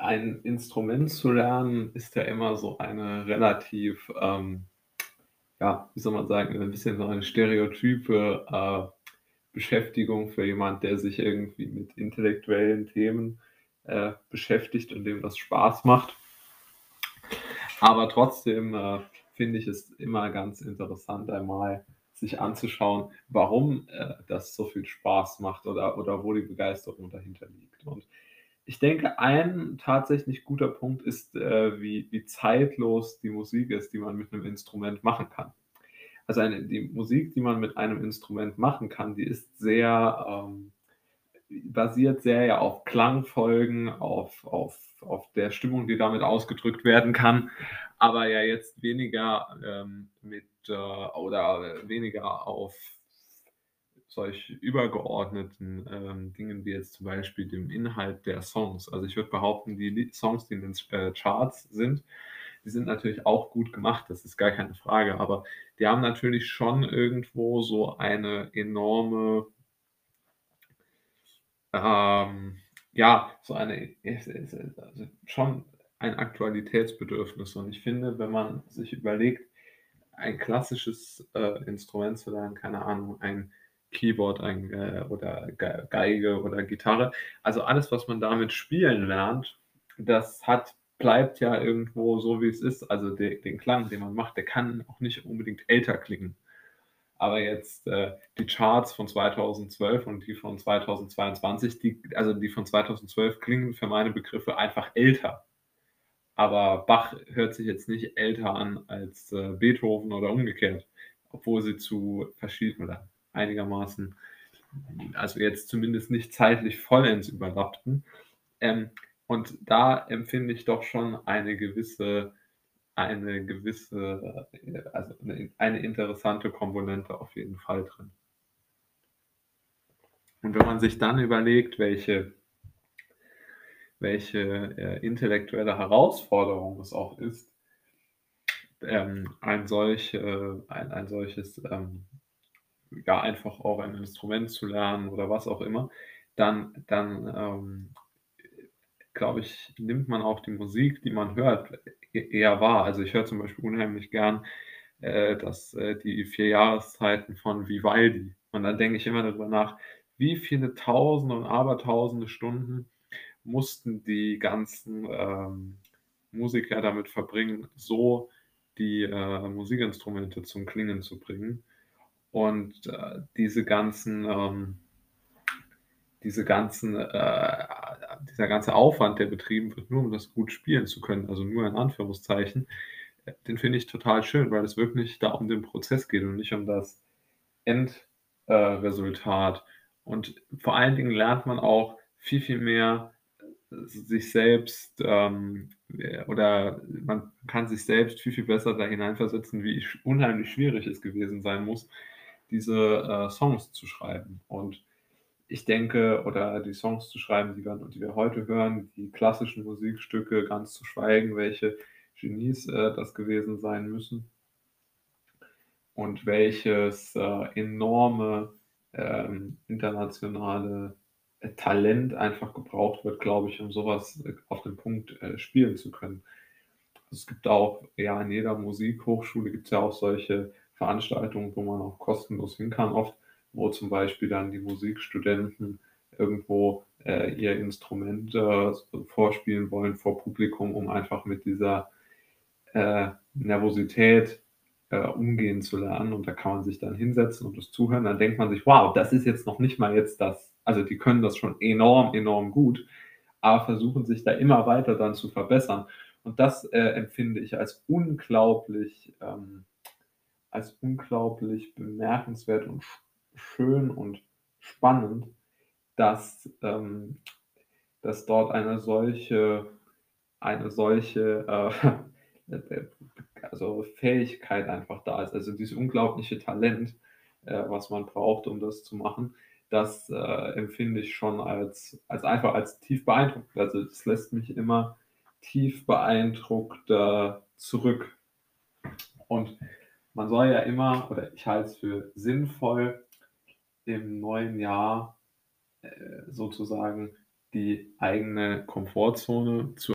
Ein Instrument zu lernen ist ja immer so eine relativ, ähm, ja, wie soll man sagen, 'n bisschen so eine stereotype, äh, Beschäftigung für jemand, der sich irgendwie mit intellektuellen Themen, äh, beschäftigt und dem das Spaß macht. Aber trotzdem, äh, finde ich es immer ganz interessant, einmal sich anzuschauen, warum, äh, das so viel Spaß macht oder oder wo die Begeisterung dahinter liegt. Und ich denke, ein tatsächlich guter Punkt ist, äh, wie wie zeitlos die Musik ist, die man mit 'nem Instrument machen kann. Also, eine die Musik, die man mit einem Instrument machen kann, die ist sehr, ähm basiert sehr ja auf Klangfolgen, auf auf auf der Stimmung, die damit ausgedrückt werden kann, aber ja jetzt weniger, ähm, mit, äh oder weniger auf solch übergeordneten, ähm, Dingen wie jetzt zum Beispiel dem Inhalt der Songs. Also, ich würde behaupten, die Songs, die in den äh, Charts sind, die sind natürlich auch gut gemacht, das ist gar keine Frage, aber die haben natürlich schon irgendwo so eine enorme ähm, ja, so eine also, schon ein Aktualitätsbedürfnis. Und ich finde, wenn man sich überlegt, ein klassisches, äh, Instrument zu lernen, keine Ahnung, ein Keyboard, äh oder Gei Geige oder Gitarre. Also, alles, was man damit spielen lernt, das hat bleibt ja irgendwo so, wie es ist. Also, de den Klang, den man macht, der kann auch nicht unbedingt älter klingen. Aber jetzt, äh, die Charts von 2012 und die von 2022, die also, die von 2012 klingen für meine Begriffe einfach älter. Aber Bach hört sich jetzt nicht älter an als, äh, Beethoven oder umgekehrt, obwohl sie zu verschieden oder einigermaßen also, jetzt zumindest nicht zeitlich vollends überlappten. Ähm, und da empfinde ich doch schon eine gewisse eine gewisse, äh also, 'ne eine interessante Komponente auf jeden Fall drin. Und wenn man sich dann überlegt, welche welche, äh, intellektuelle Herausforderung es auch ist, ähm, ein solch äh, ein ein solches, ähm ja, einfach auch ein Instrument zu lernen oder was auch immer, dann dann, ähm, glaube ich, nimmt man auch die Musik, die man hört, e eher wahr. Also, ich höre zum Beispiel unheimlich gern, äh, das äh, die 4 Jahreszeiten von Vivaldi. Und dann denke ich immer darüber nach, wie viele Tausende und Abertausende Stunden mussten die ganzen, ähm, Musiker damit verbringen, so die, äh, Musikinstrumente zum Klingen zu bringen. Und, äh, diese ganzen, ähm diese ganzen, äh dieser ganze Aufwand, der betrieben wird, nur um das gut spielen zu können, also, nur in Anführungszeichen, äh, den finde ich total schön, weil es wirklich da um den Prozess geht und nicht um das End äh, Resultat. Und vor allen Dingen lernt man auch viel, viel mehr, äh, sich selbst, ähm, äh, oder man kann sich selbst viel, viel besser da hineinversetzen, wie unheimlich schwierig es gewesen sein muss, diese, äh, Songs zu schreiben. Und ich denke oder die Songs zu schreiben, die wir die wir heute hören, die klassischen Musikstücke, ganz zu schweigen, welche Genies, äh, das gewesen sein müssen. Und welches, äh, enorme, ähm, internationale, Talent einfach gebraucht wird, glaube ich, um so was, äh, auf den Punkt, äh, spielen zu können. Es gibt auch ja, in jeder Musikhochschule gibt's ja auch solche Veranstaltungen, wo man auch kostenlos hin kann oft, wo zum Beispiel dann die Musikstudenten irgendwo, äh, ihr Instrument, äh, vorspielen wollen vor Publikum, um einfach mit dieser, äh, Nervosität, äh, umgehen zu lernen. Und da kann man sich dann hinsetzen und das zuhören. Dann denkt man sich: „Wow, das ist jetzt noch nicht mal jetzt das“ also, die können das schon enorm, enorm gut, aber versuchen sich da immer weiter dann zu verbessern. Und das, äh, empfinde ich als unglaublich, ähm als unglaublich bemerkenswert und sch schön und spannend, dass, ähm dass dort eine solche eine solche, äh, äh, also, Fähigkeit einfach da ist. Also, dieses unglaubliche Talent, äh, was man braucht, um das zu machen, das, äh, empfinde ich schon als als einfach als tief beeindruckend. Also, das lässt mich immer tief beeindruckt, zurück. Und man soll ja immer oder ich halte es für sinnvoll, im neuen Jahr, äh, sozusagen die eigene Komfortzone zu